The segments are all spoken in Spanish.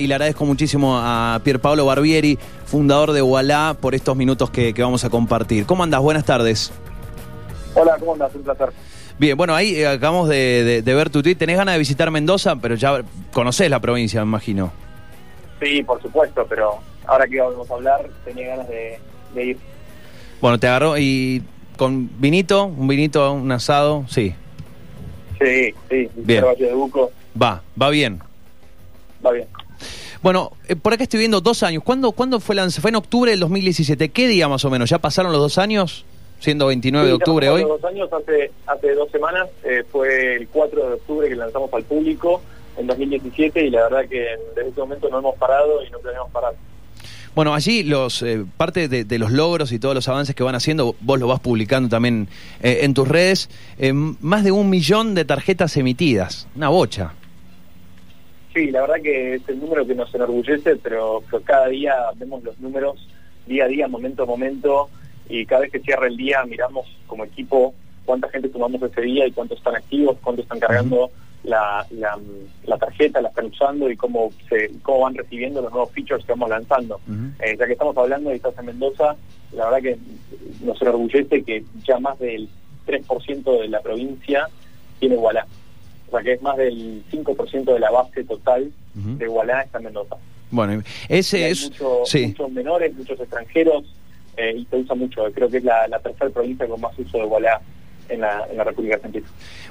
Y le agradezco muchísimo a Pierpaolo Barbieri, fundador de Wallah, por estos minutos que, que vamos a compartir. ¿Cómo andas? Buenas tardes. Hola, ¿cómo andas? Un placer. Bien, bueno, ahí eh, acabamos de, de- de ver tu tweet. Tenés ganas de visitar Mendoza, pero ya conocés la provincia, me imagino. Sí, por supuesto, pero ahora que vamos a hablar, tenía ganas de, de ir. Bueno, te agarró y con vinito, un vinito, un asado, sí. Sí, sí, Bien. Valle de Buco, Va, va bien. va bien. Bueno, eh, por acá estoy viendo dos años. ¿Cuándo, ¿cuándo fue el? Fue en octubre del 2017. ¿Qué día más o menos? ¿Ya pasaron los dos años? Siendo 29 de octubre hoy. pasamos Dos años, hace, hace dos semanas, eh, fue el 4 de octubre que lanzamos al público en 2017 y la verdad que desde ese momento no hemos parado y no planeamos parar. Bueno, allí los eh, parte de, de los logros y todos los avances que van haciendo, vos lo vas publicando también eh, en tus redes, eh, más de un millón de tarjetas emitidas, una bocha. Sí, la verdad que es el número que nos enorgullece, pero, pero cada día vemos los números día a día, momento a momento, y cada vez que cierra el día miramos como equipo cuánta gente tomamos ese día y cuántos están activos, cuántos están cargando la, la, la tarjeta, la están usando y cómo, se, cómo van recibiendo los nuevos features que vamos lanzando. Eh, ya que estamos hablando de estás en Mendoza, la verdad que nos enorgullece que ya más del 3% de la provincia tiene Wallah. O sea que es más del 5% de la base total de Wallah está en Mendoza. Bueno, ese hay es... mucho- sí. muchos menores, muchos extranjeros eh, y se usa mucho. Creo que es la, la tercera provincia con más uso de Wallah en la, en la República Argentina.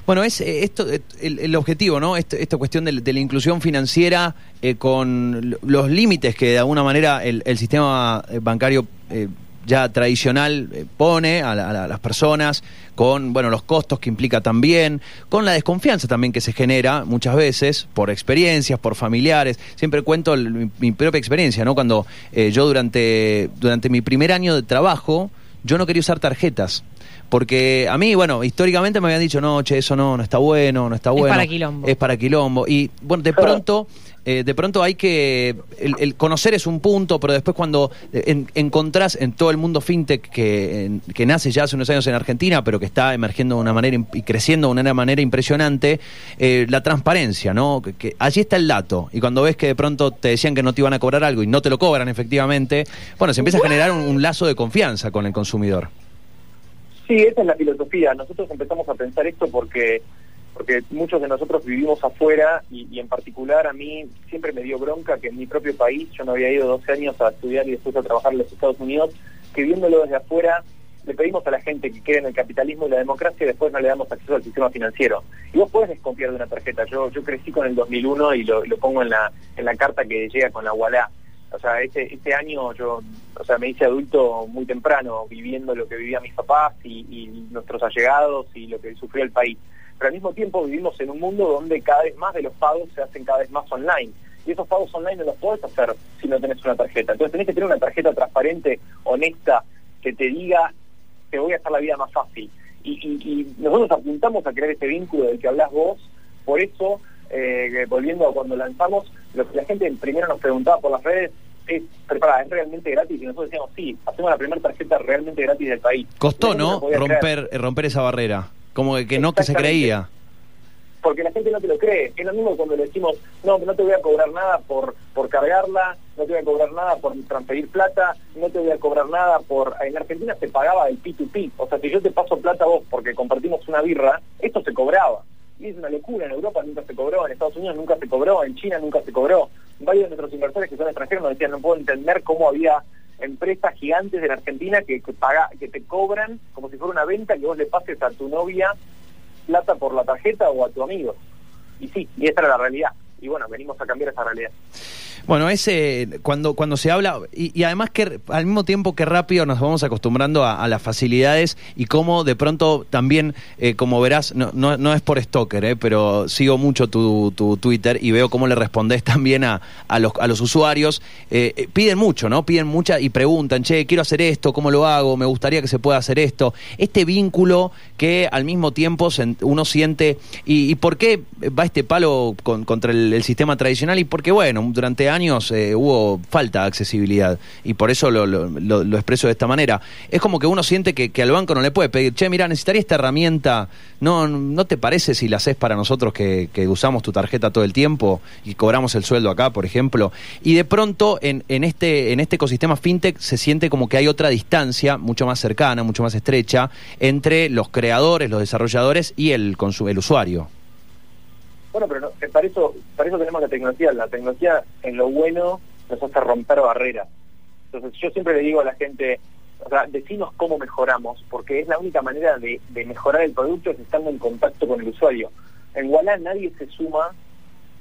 Bueno, es eh, esto eh, el, el objetivo, ¿no? Esta cuestión de, de la inclusión financiera eh, con lo- los límites que de alguna manera el, el sistema bancario eh, ya tradicional eh, pone a, la- a las personas, con bueno los costos que implica también, con la desconfianza también que se genera muchas veces por experiencias, por familiares. Siempre cuento el- mi, mi propia experiencia, ¿no? Cuando eh, yo durante durante mi primer año de trabajo yo no quería usar tarjetas. Porque a mí, bueno, históricamente me habían dicho, no, che, eso no, no está bueno, no está Es bueno. para quilombo. Es para quilombo. Y bueno, de pronto, eh, de pronto hay que, el, el conocer es un punto, pero después cuando eh, en- encontrás en todo el mundo fintech que, en- que nace ya hace unos años en Argentina, pero que está emergiendo de una manera y creciendo de una manera impresionante, eh, la transparencia, ¿no? Que, que allí está el dato. Y cuando ves que de pronto te decían que no te iban a cobrar algo y no te lo cobran efectivamente, bueno, se empieza a generar un- un lazo de confianza con el consumidor. Sí, esa es la filosofía. Nosotros empezamos a pensar esto porque porque muchos de nosotros vivimos afuera y, en particular a mí siempre me dio bronca que en mi propio país, yo no había ido 12 años a estudiar y después a trabajar en los Estados Unidos, que viéndolo desde afuera le pedimos a la gente que cree en el capitalismo y la democracia y después no le damos acceso al sistema financiero. Y vos podés desconfiar de una tarjeta. Yo yo crecí con el 2001 y lo, lo pongo en la en la carta que llega con la Wallah. O sea, este, este año yo, o sea, me hice adulto muy temprano, viviendo lo que vivían mis papás y nuestros allegados y lo que sufrió el país. Pero al mismo tiempo vivimos en un mundo donde cada vez más de los pagos se hacen cada vez más online. Y esos pagos online no los podés hacer si no tenés una tarjeta. Entonces tenés que tener una tarjeta transparente, honesta, que te diga, te voy a hacer la vida más fácil. Y, y- y nosotros apuntamos a crear este vínculo del que hablas vos, por eso, eh, volviendo a cuando lanzamos, lo que la gente primero nos preguntaba por las redes es, preparada, ¿es realmente gratis? Y nosotros decíamos, sí, hacemos la primera tarjeta realmente gratis del país. Costó, ¿no? Romper, eh, romper esa barrera. Como que, que no que se creía. Porque la gente no te lo cree. Es lo mismo cuando le decimos, no, no te voy a cobrar nada por, por cargarla, no te voy a cobrar nada por transferir plata, no te voy a cobrar nada por... En Argentina se pagaba el P2P. O sea, si yo te paso plata a vos porque compartimos una birra, esto se cobraba. Y es una locura. En Europa nunca se cobró, en Estados Unidos nunca se cobró, en China nunca se cobró. Varios de nuestros inversores que son extranjeros nos decían, no puedo entender cómo había empresas gigantes la Argentina que, que, que te cobran como si fuera una venta que vos le pases a tu novia plata por la tarjeta o a tu amigo. Y sí, y esta era la realidad. Y bueno, venimos a cambiar esa realidad. Bueno, ese cuando cuando se habla y, además que al mismo tiempo que rápido nos vamos acostumbrando a, las facilidades y cómo de pronto también, eh, como verás, no, no, no es por stalker, eh, pero sigo mucho tu, tu Twitter y veo cómo le respondes también a, a los a los usuarios. Eh, eh, piden mucho, ¿no? Piden mucha y preguntan, che, quiero hacer esto, ¿cómo lo hago? Me gustaría que se pueda hacer esto. Este vínculo que al mismo tiempo uno siente y, y por qué va este palo con- contra el, el sistema tradicional y porque bueno, durante años años eh, hubo falta de accesibilidad y por eso lo, lo, lo, expreso de esta manera. Es como que uno siente que, que, al banco no le puede pedir, che, mira, necesitaría esta herramienta, ¿no, no te parece si la haces para nosotros que, que, usamos tu tarjeta todo el tiempo y cobramos el sueldo acá, por ejemplo? Y de pronto en, en, este, en este ecosistema fintech se siente como que hay otra distancia mucho más cercana, mucho más estrecha entre los creadores, los desarrolladores y el, el usuario. Bueno, pero no, para, eso, para eso tenemos la tecnología. La tecnología, en lo bueno, nos hace romper barreras. Entonces, yo siempre le digo a la gente, o sea, decimos cómo mejoramos, porque es la única manera de, de mejorar el producto es estando en contacto con el usuario. En Walla nadie se suma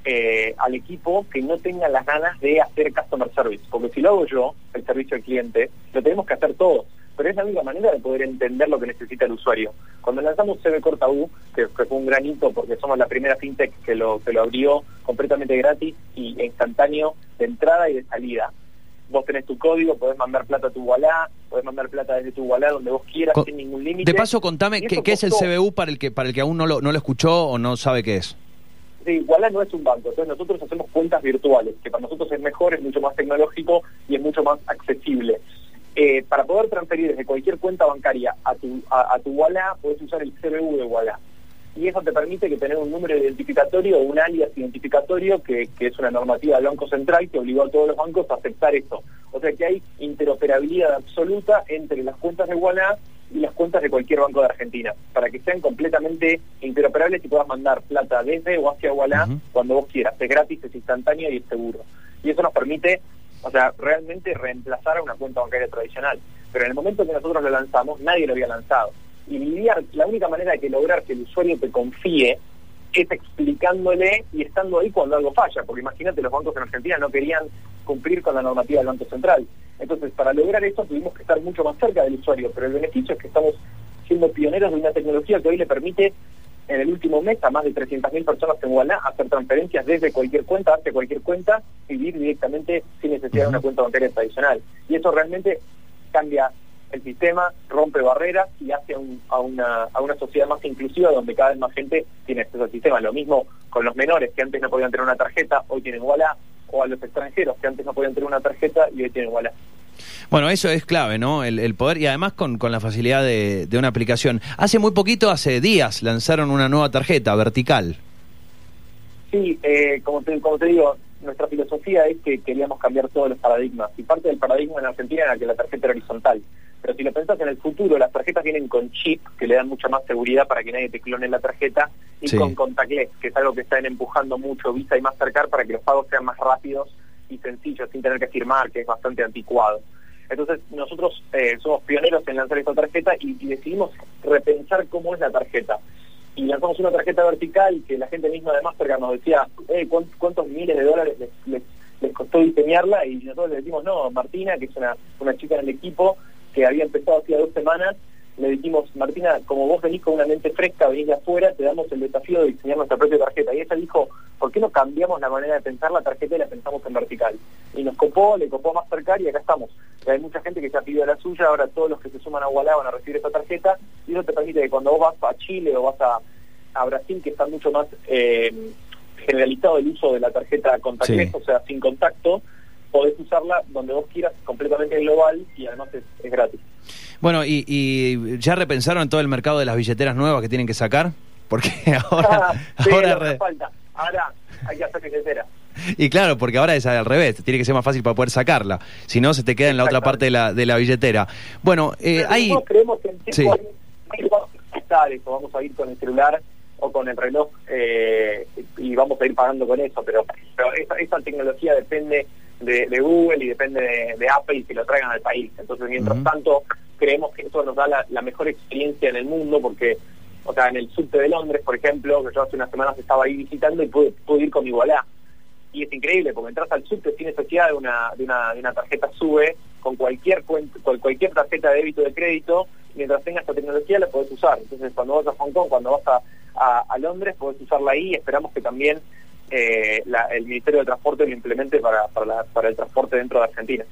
eh, al equipo que no tenga las ganas de hacer customer service, porque si lo hago yo, el servicio al cliente, lo tenemos que hacer todos pero es la única manera de poder entender lo que necesita el usuario. Cuando lanzamos CB Corta U, que, fue un granito porque somos la primera fintech que lo, que lo abrió completamente gratis y instantáneo de entrada y de salida. Vos tenés tu código, podés mandar plata a tu Wallah, podés mandar plata desde tu Wallah donde vos quieras, sin ningún límite. De paso, contame, ¿qué, ¿qué, es el CBU para el que para el que aún no lo, no lo escuchó o no sabe qué es? Sí, Wallah no es un banco, entonces nosotros hacemos cuentas virtuales, que para nosotros es mejor, es mucho más tecnológico y es mucho más accesible. Eh, para poder transferir desde cualquier cuenta bancaria a tu, a, tu Walla, puedes usar el CBU de Walla. Y eso te permite que tener un número identificatorio o un alias identificatorio, que, es una normativa del Banco Central que obligó a todos los bancos a aceptar esto. O sea que hay interoperabilidad absoluta entre las cuentas de Walla y las cuentas de cualquier banco de Argentina, para que sean completamente interoperables y puedas mandar plata desde o hacia Walla cuando vos quieras. Es gratis, es instantáneo y es seguro. Y eso nos permite o sea, realmente reemplazar a una cuenta bancaria tradicional. Pero en el momento que nosotros lo lanzamos, nadie lo había lanzado. Y lidiar, la única manera de que lograr que el usuario te confíe es explicándole y estando ahí cuando algo falla, porque imagínate, los bancos en Argentina no querían cumplir con la normativa del Banco Central. Entonces, para lograr eso tuvimos que estar mucho más cerca del usuario, pero el beneficio es que estamos siendo pioneros de una tecnología que hoy le permite en el último mes a más de 300.000 personas en Guadalajara hacer transferencias desde cualquier cuenta, hacia cualquier cuenta, y vivir directamente necesidad de una cuenta bancaria tradicional. Y eso realmente cambia el sistema, rompe barreras y hace a, una, a una sociedad más inclusiva donde cada vez más gente tiene acceso al sistema. Lo mismo con los menores que antes no podían tener una tarjeta, hoy tienen Walla, o a los extranjeros que antes no podían tener una tarjeta y hoy tienen Walla. Bueno, eso es clave, ¿no? El, poder y además con, con la facilidad de, una aplicación. Hace muy poquito, hace días, lanzaron una nueva tarjeta vertical. Sí, eh, como, te, como te digo, nuestra filosofía es que queríamos cambiar todos los paradigmas. Y parte del paradigma en Argentina era que la tarjeta era horizontal. Pero si lo pensás en el futuro, las tarjetas vienen con chip, que le dan mucha más seguridad para que nadie te clone la tarjeta, y con contactless, que es algo que están empujando mucho Visa y Mastercard para que los pagos sean más rápidos y sencillos, sin tener que firmar, que es bastante anticuado. Entonces nosotros eh, somos pioneros en lanzar esta tarjeta y, decidimos repensar cómo es la tarjeta. Y lanzamos una tarjeta vertical que la gente misma de Mastercard nos decía, eh, ¿cuántos miles de dólares les, costó diseñarla? Y nosotros le decimos, no, Martina, que es una, una chica en el equipo que había empezado hacía dos semanas, le dijimos, Martina, como vos venís con una mente fresca, venís de afuera, te damos el desafío de diseñar nuestra propia tarjeta. Y ella dijo, ¿por qué no cambiamos la manera de pensar la tarjeta y la pensamos en vertical? Y nos copó, le copó más cerca y acá estamos. hay mucha gente que ya pidió la suya, ahora todos los que se suman a Wallah van a recibir esta tarjeta y eso te permite que cuando vos vas a Chile o vas a, a Brasil, que está mucho más eh, generalizado el uso de la tarjeta contactless, o sea, sin contacto, podés usarla donde vos quieras, completamente global y además es gratis. Bueno, y, ya repensaron todo el mercado de las billeteras nuevas que tienen que sacar? Porque ahora... ahora, falta. ahora hay que hacer billetera. Y claro, porque ahora es al revés, tiene que ser más fácil para poder sacarla. Si no, se te queda en la otra parte de la, de la billetera. Bueno, eh, hay... Creemos que en sí. vamos a ir con el celular o con el reloj eh, y vamos a ir pagando con eso, pero, pero esa, tecnología depende de, Google y depende de, Apple y que lo traigan al país. Entonces, mientras tanto, creemos que eso nos da la, mejor experiencia en el mundo porque, o sea, en el subte de Londres, por ejemplo, que yo hace unas semanas estaba ahí visitando y pude, ir con mi Igualá. Y es increíble porque entras al subte sin necesidad de una, de una, de una tarjeta SUBE con cualquier, con cualquier tarjeta de débito de crédito, mientras tengas esta tecnología la podés usar. Entonces, cuando vas a Hong Kong, cuando vas a, a, Londres, podés usarla ahí y esperamos que también eh, el Ministerio de Transporte lo implemente para, para, para, el transporte dentro de Argentina.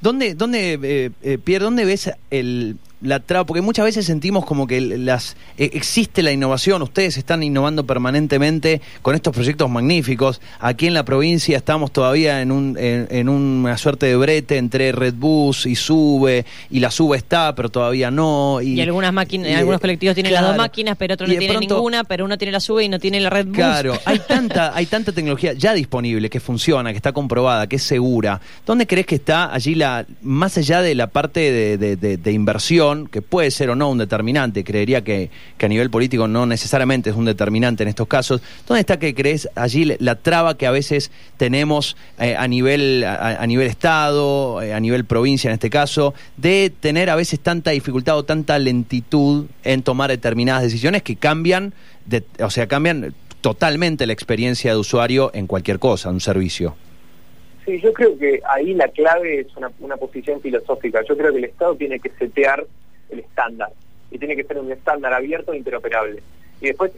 ¿Dónde, dónde eh, eh, Pierre, dónde ves el, la traba, porque muchas veces sentimos como que las e, existe la innovación, ustedes están innovando permanentemente con estos proyectos magníficos. Aquí en la provincia estamos todavía en, un, en, una suerte de brete entre Redbus y Sube, y la Sube está, pero todavía no. Y, algunas máquinas, algunos colectivos tienen las dos máquinas, pero otros no tienen ninguna, pero uno tiene la Sube y no tiene la Redbus. Claro, hay tanta, hay tanta tecnología ya disponible, que funciona, que está comprobada, que es segura. ¿Dónde crees que está allí la, más allá de la parte de, de inversión? Que puede ser o no un determinante, creería que, a nivel político no necesariamente es un determinante en estos casos, ¿dónde está que crees allí la traba que a veces tenemos eh, a, nivel, a, nivel Estado, eh, a nivel provincia en este caso, de tener a veces tanta dificultad o tanta lentitud en tomar determinadas decisiones que cambian, de, o sea, cambian totalmente la experiencia de usuario en cualquier cosa, un servicio? Sí, yo creo que ahí la clave es una, una posición filosófica. Yo creo que el Estado tiene que setear el estándar y tiene que ser un estándar abierto e interoperable. Y después,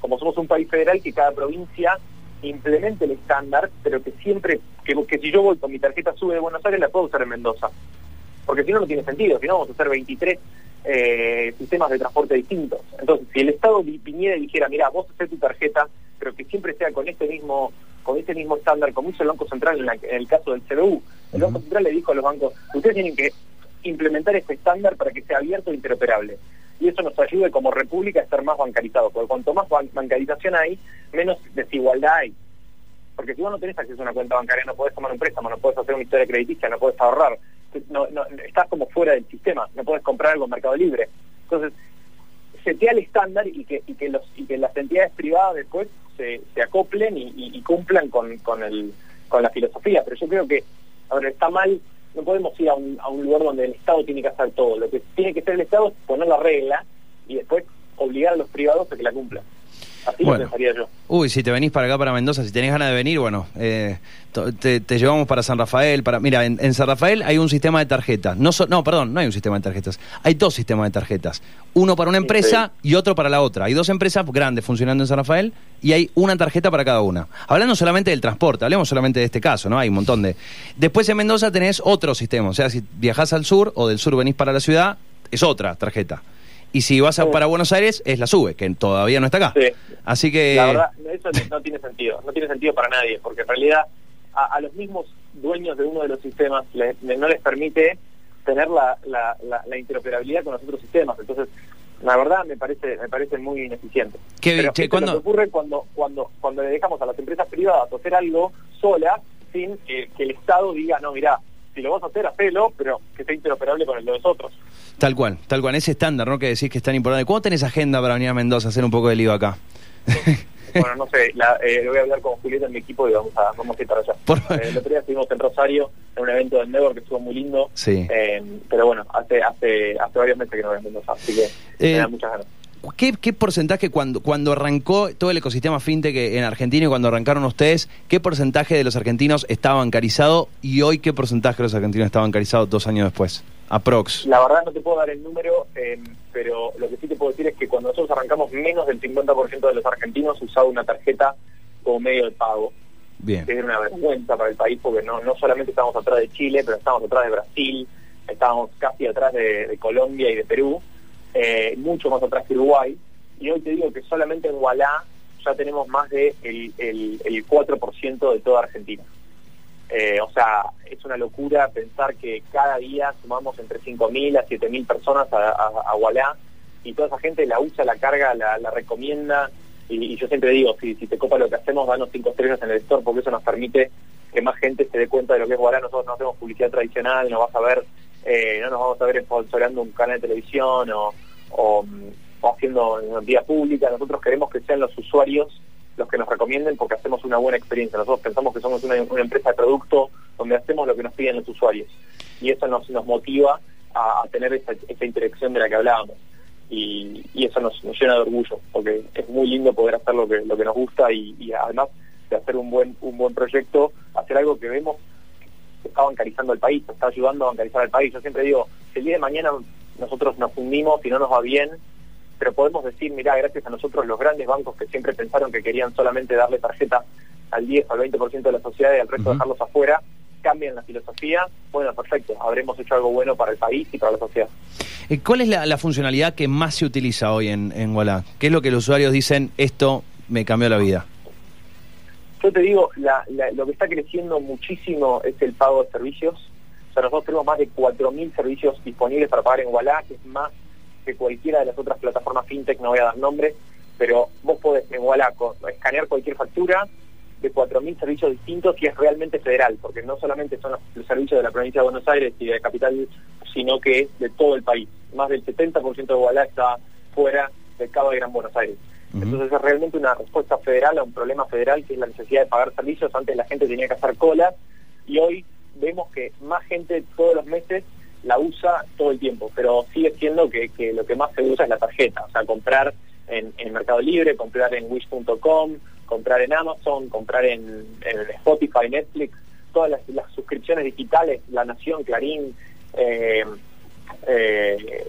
como somos un país federal, que cada provincia implemente el estándar, pero que siempre, que, que si yo voy con mi tarjeta sube de Buenos Aires, la puedo usar en Mendoza. Porque si no, no tiene sentido. Si no, vamos a hacer 23 eh, sistemas de transporte distintos. Entonces, si el Estado viniera y dijera, mira, vos haces tu tarjeta, pero que siempre sea con este mismo con este mismo estándar, como hizo el Banco Central en, el caso del CBU. El Banco Central le dijo a los bancos, ustedes tienen que implementar este estándar para que sea abierto e interoperable. Y eso nos ayude como república a estar más bancarizados, porque cuanto más bancarización hay, menos desigualdad hay. Porque si vos no tenés acceso a una cuenta bancaria, no podés tomar un préstamo, no podés hacer una historia crediticia, no podés ahorrar, no, estás como fuera del sistema, no podés comprar algo en Mercado Libre. Entonces, setea el estándar y que, que, los, y que las entidades privadas después se, se acoplen y, cumplan con, con, el, con la filosofía. Pero yo creo que, a ver, está mal, no podemos ir a un, a un lugar donde el Estado tiene que hacer todo. Lo que tiene que hacer el Estado es poner la regla y después obligar a los privados a que la cumplan. Así lo pensaría yo. Uy, si te venís para acá, para Mendoza, si tenés ganas de venir, bueno, eh, te, llevamos para San Rafael. para Mira, en, San Rafael hay un sistema de tarjetas. No, no, perdón, no hay un sistema de tarjetas. Hay dos sistemas de tarjetas. Uno para una empresa y otro para la otra. Hay dos empresas grandes funcionando en San Rafael y hay una tarjeta para cada una. Hablando solamente del transporte, hablemos solamente de este caso, ¿no? Hay un montón de... Después en Mendoza tenés otro sistema. O sea, si viajás al sur o del sur venís para la ciudad, es otra tarjeta. Y si vas a, para Buenos Aires, es la SUBE, que todavía no está acá. Así que... La verdad, eso no tiene sentido. No tiene sentido para nadie, porque en realidad a, los mismos dueños de uno de los sistemas no les permite tener la, la, interoperabilidad con los otros sistemas. Entonces, la verdad me parece me parece muy ineficiente. ¿Qué, Pero che, ¿cuándo? ocurre cuando, cuando, cuando le dejamos a las empresas privadas hacer algo sola sin que, el Estado diga, no, mira, si lo vas a hacer, hacelo, pero que sea interoperable con el de los otros. Tal cual, tal cual, ese estándar, ¿no? Que decís que es tan importante. ¿Cómo tenés agenda para venir a Mendoza a hacer un poco de lío acá? bueno, no sé, la, eh, voy a hablar con Julieta en mi equipo y vamos a, vamos a ir para allá. Eh, el otro día estuvimos en Rosario en un evento de Network que estuvo muy lindo. Sí. Eh, pero bueno, hace, hace, hace varios meses que no voy a así que me da muchas ganas. ¿Qué, ¿Qué, porcentaje cuando, cuando arrancó todo el ecosistema fintech en Argentina y cuando arrancaron ustedes, qué porcentaje de los argentinos estaba bancarizado y hoy qué porcentaje de los argentinos está bancarizado dos años después? Aprox. La verdad no te puedo dar el número, eh, pero lo que sí te puedo decir es que cuando nosotros arrancamos, menos del 50% de los argentinos usaba una tarjeta como medio de pago. Bien. Que era una vergüenza para el país porque no, no solamente estábamos atrás de Chile, pero estábamos atrás de Brasil, estábamos casi atrás de, Colombia y de Perú, eh, mucho más atrás que Uruguay. Y hoy te digo que solamente en Wallah ya tenemos más de el, el, el 4% de toda Argentina. Eh, o sea, es una locura pensar que cada día sumamos entre 5.000 a 7.000 personas a, a, y toda esa gente la usa, la carga, la, recomienda y, yo siempre digo, si, si te copa lo que hacemos, danos cinco estrellas en el store porque eso nos permite que más gente se dé cuenta de lo que es Wallah. Nosotros no hacemos publicidad tradicional, no vas a ver, eh, no nos vamos a ver sponsorando un canal de televisión o, o, o haciendo vía pública. Nosotros queremos que sean los usuarios los que nos recomienden porque hacemos una buena experiencia. Nosotros pensamos que somos una, empresa de producto donde hacemos lo que nos piden los usuarios y eso nos, nos motiva a, tener esa, interacción de la que hablábamos. Y, eso nos, llena de orgullo porque es muy lindo poder hacer lo que, lo que nos gusta y, además de hacer un buen, un buen proyecto, hacer algo que vemos que está bancarizando el país, está ayudando a bancarizar el país. Yo siempre digo, el día de mañana nosotros nos fundimos y no nos va bien, pero podemos decir, mira, gracias a nosotros los grandes bancos que siempre pensaron que querían solamente darle tarjeta al 10 o al 20% de la sociedad y al resto dejarlos afuera, cambian la filosofía, bueno, perfecto, habremos hecho algo bueno para el país y para la sociedad. Eh, ¿Cuál es la, funcionalidad que más se utiliza hoy en, en Walla? ¿Qué es lo que los usuarios dicen, esto me cambió la vida? Yo te digo, lo que está creciendo muchísimo es el pago de servicios. Sea, nosotros tenemos más de 4.000 servicios disponibles para pagar en Walla, que es más que cualquiera de las otras plataformas fintech, no voy a dar nombre, pero vos podés en Walla escanear cualquier factura de 4.000 servicios distintos y es realmente federal, porque no solamente son los, servicios de la provincia de Buenos Aires y de Capital, sino que es de todo el país. Más del 70% de Walla está fuera del Cabo de Gran Buenos Aires. Entonces es realmente una respuesta federal a un problema federal que es la necesidad de pagar servicios. Antes la gente tenía que hacer colas y hoy vemos que más gente todos los meses la usa todo el tiempo, pero sigue siendo que, lo que más se usa es la tarjeta, o sea, comprar en, Mercado Libre, comprar en wish.com, comprar en Amazon, comprar en, Spotify, Netflix, todas las, suscripciones digitales, La Nación, Clarín, eh, eh,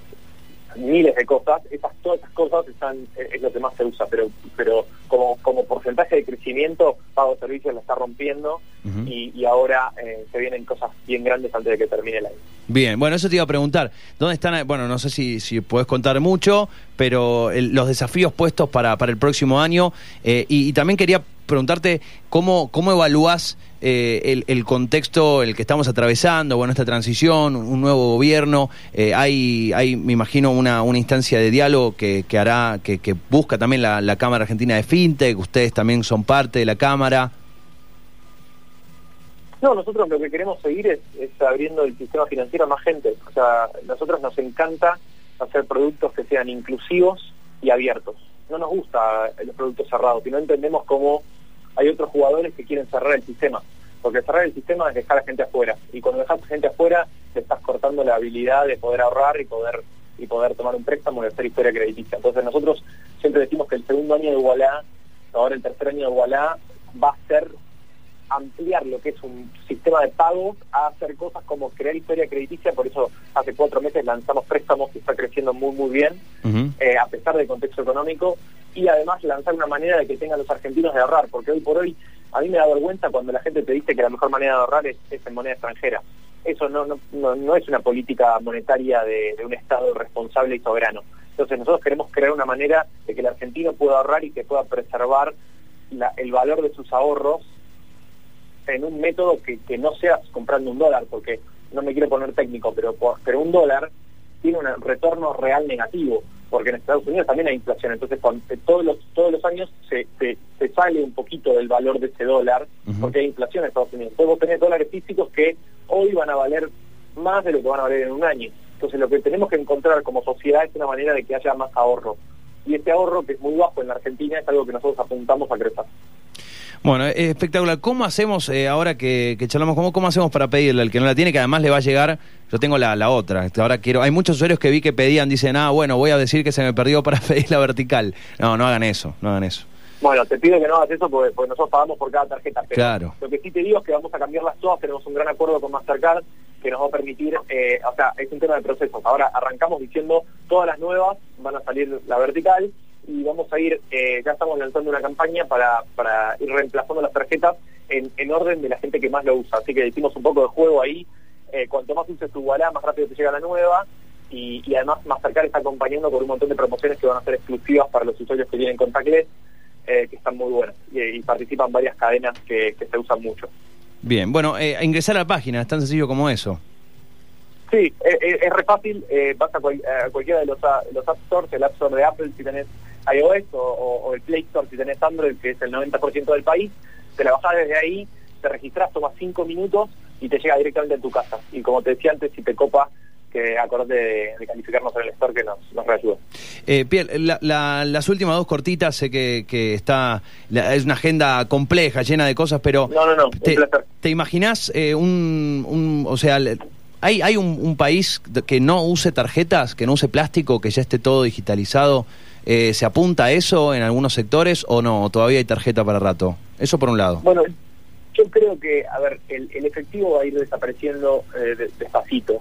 miles de cosas, esas, todas esas cosas están es lo que más se usa, pero pero como, como porcentaje de crecimiento, Pago de Servicios la está rompiendo y, ahora eh, se vienen cosas bien grandes antes de que termine el año. Bien, bueno, eso te iba a preguntar. ¿Dónde están? Bueno, no sé si, si puedes contar mucho, pero los desafíos puestos para, para el próximo año. Eh, y, también quería preguntarte cómo, cómo evalúas eh, el, contexto el que estamos atravesando, bueno, esta transición, un nuevo gobierno, eh, hay, hay, me imagino, una, una instancia de diálogo que, que hará, que, que busca también la, la, Cámara Argentina de FinTech, ustedes también son parte de la Cámara. No, nosotros lo que queremos seguir es, abriendo el sistema financiero a más gente. O sea, nosotros nos encanta hacer productos que sean inclusivos y abiertos. No nos gusta los productos cerrados, y no entendemos cómo hay otros jugadores que quieren cerrar el sistema. Porque cerrar el sistema es dejar a gente afuera. Y cuando dejas a gente afuera, te estás cortando la habilidad de poder ahorrar y poder y poder tomar un préstamo y hacer historia crediticia. Entonces nosotros siempre decimos que el segundo año de Igualá, ahora el tercer año de Igualá, va a ser ampliar lo que es un sistema de pagos a hacer cosas como crear historia crediticia, por eso hace cuatro meses lanzamos préstamos que está creciendo muy muy bien, eh, a pesar del contexto económico, y además lanzar una manera de que tengan los argentinos de ahorrar, porque hoy por hoy a mí me da vergüenza cuando la gente te dice que la mejor manera de ahorrar es, en moneda extranjera. Eso no, no, no, es una política monetaria de, un Estado responsable y soberano. Entonces nosotros queremos crear una manera de que el argentino pueda ahorrar y que pueda preservar el valor de sus ahorros en un método que, que no sea comprando un dólar, porque no me quiero poner técnico, pero, pero un dólar tiene un retorno real negativo, porque en Estados Unidos también hay inflación, entonces eh, todos los todos los años se, se, sale un poquito del valor de ese dólar, porque hay inflación en Estados Unidos. Entonces vos tenés dólares físicos que hoy van a valer más de lo que van a valer en un año. Entonces lo que tenemos que encontrar como sociedad es una manera de que haya más ahorro. Y este ahorro, que es muy bajo en la Argentina, es algo que nosotros apuntamos a crecer. Bueno, es espectacular. ¿Cómo hacemos, eh, ahora que, charlamos, ¿cómo, cómo hacemos para pedirle al que no la tiene, que además le va a llegar, yo tengo la, la otra, ahora quiero, hay muchos usuarios que vi que pedían, dicen, ah, bueno, voy a decir que se me perdió para pedir la vertical. No, no hagan eso, no hagan eso. Bueno, te pido que no hagas eso porque, nosotros pagamos por cada tarjeta. Pero claro. Lo que sí te digo es que vamos a cambiarlas todas, tenemos un gran acuerdo con Mastercard que nos va a permitir, eh, o sea, es un tema de procesos. Ahora arrancamos diciendo todas las nuevas van a salir la vertical y vamos a ir, eh, ya estamos lanzando una campaña para, para ir reemplazando las tarjetas en, en, orden de la gente que más lo usa. Así que hicimos un poco de juego ahí. Eh, cuanto más uses tu wallet, más rápido te llega la nueva. Y, y además Mastercard está acompañando con un montón de promociones que van a ser exclusivas para los usuarios que tienen contactless, eh, que están muy buenas. Y, participan varias cadenas que, que, se usan mucho. Bien, bueno, eh, ingresar a la página, es tan sencillo como eso. Sí, es re fácil, vas a, cualquiera de los, los App Stores, el App Store de Apple, si tenés iOS o, el Play Store si tenés Android, que es el 90% del país, te la bajás desde ahí, te registras, tomas 5 minutos y te llega directamente a tu casa. Y como te decía antes, si te copa, que acorde de, calificarnos en el store que nos, nos reayuda. Eh, las últimas dos cortitas, sé que, que está es una agenda compleja, llena de cosas, pero... No, no, no, te, ¿Te imaginás eh, un, un, o sea, ¿hay, hay un, un país que no use tarjetas, que no use plástico, que ya esté todo digitalizado? Eh, ¿Se apunta a eso en algunos sectores o no? ¿Todavía hay tarjeta para rato? Eso por un lado. Bueno, yo creo que, a ver, el, efectivo va a ir desapareciendo eh, despacito.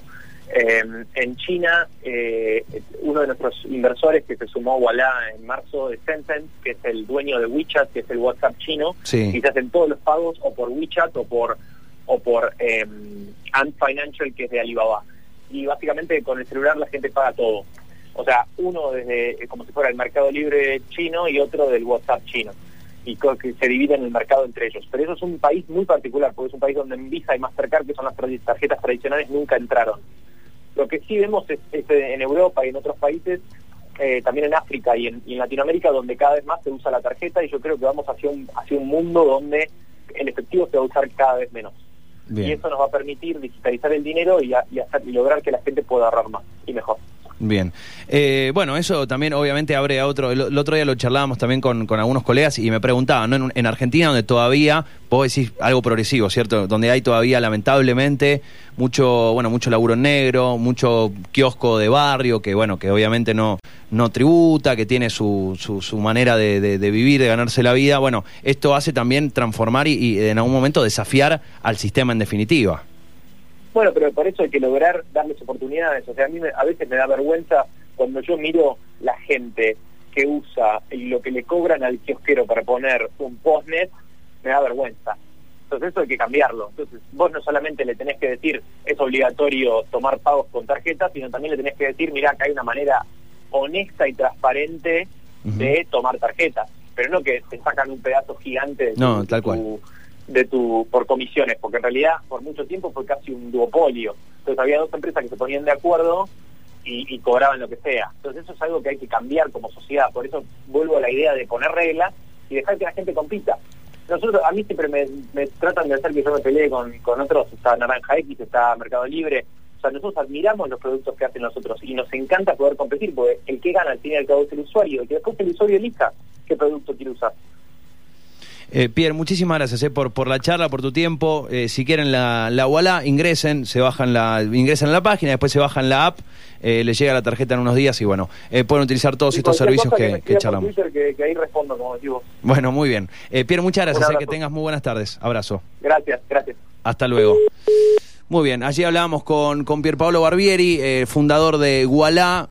Em, en China, eh, uno de nuestros inversores que se sumó a Walla en marzo de Tencent, que es el dueño de WeChat, que es el WhatsApp chino, y se hacen todos los pagos o por WeChat o por o por eh, Ant Financial, que es de Alibaba. Y básicamente con el celular la gente paga todo. O sea, uno desde como si fuera el mercado libre chino y otro del WhatsApp chino. Y que se dividen el mercado entre ellos. Pero eso es un país muy particular, porque es un país donde en Visa y Mastercard, que son las tarjetas tradicionales, nunca entraron. Lo que sí vemos es, en Europa y en otros países, eh, también en África y en, Latinoamérica, donde cada vez más se usa la tarjeta y yo creo que vamos hacia un, hacia un mundo donde el efectivo se va a usar cada vez menos. Y eso nos va a permitir digitalizar el dinero y, y lograr que la gente pueda ahorrar más y mejor. Bien. Eh, bueno, eso también obviamente abre a otro. El, otro día lo charlábamos también con, algunos colegas y me preguntaban, ¿no? En, Argentina, donde todavía, vos decís algo progresivo, ¿cierto? Donde hay todavía, lamentablemente, mucho, bueno, mucho laburo negro, mucho kiosco de barrio, que bueno, que obviamente no, no tributa, que tiene su, su, manera de, vivir, de ganarse la vida. Bueno, esto hace también transformar y, y en algún momento desafiar al sistema en definitiva. Bueno, pero por eso hay que lograr darles oportunidades. O sea, a mí a veces me da vergüenza cuando yo miro la gente que usa y lo que le cobran al kiosquero para poner un postnet, me da vergüenza. Entonces eso hay que cambiarlo. Entonces vos no solamente le tenés que decir es obligatorio tomar pagos con tarjeta, sino también le tenés que decir, mira, que hay una manera honesta y transparente de tomar tarjeta. Pero no que te sacan un pedazo gigante de no, tal cual de tu por comisiones, porque en realidad por mucho tiempo fue casi un duopolio. Entonces había dos empresas que se ponían de acuerdo y, cobraban lo que sea. Entonces eso es algo que hay que cambiar como sociedad. Por eso vuelvo a la idea de poner reglas y dejar que la gente compita. Nosotros, a mí siempre me, tratan de hacer que yo me pelee con, con otros, está Naranja X, está Mercado Libre. O sea, nosotros admiramos los productos que hacen nosotros y nos encanta poder competir, porque el que gana al fin y al cabo es el usuario, y que después el usuario elija qué producto quiere usar. Eh, Pierre, muchísimas gracias eh, por, por la charla, por tu tiempo. Eh, si quieren la, la ingresen, se bajan la, ingresan a la página, después se bajan la app, eh, les llega la tarjeta en unos días y bueno, pueden utilizar todos estos servicios que, que, charlamos. que, ahí respondo, como. Bueno, muy bien. Pierre, muchas gracias, que tengas muy buenas tardes. Abrazo. Gracias, gracias. Hasta luego. Muy bien, allí hablábamos con, con Pier Paolo Barbieri, fundador de Gualá.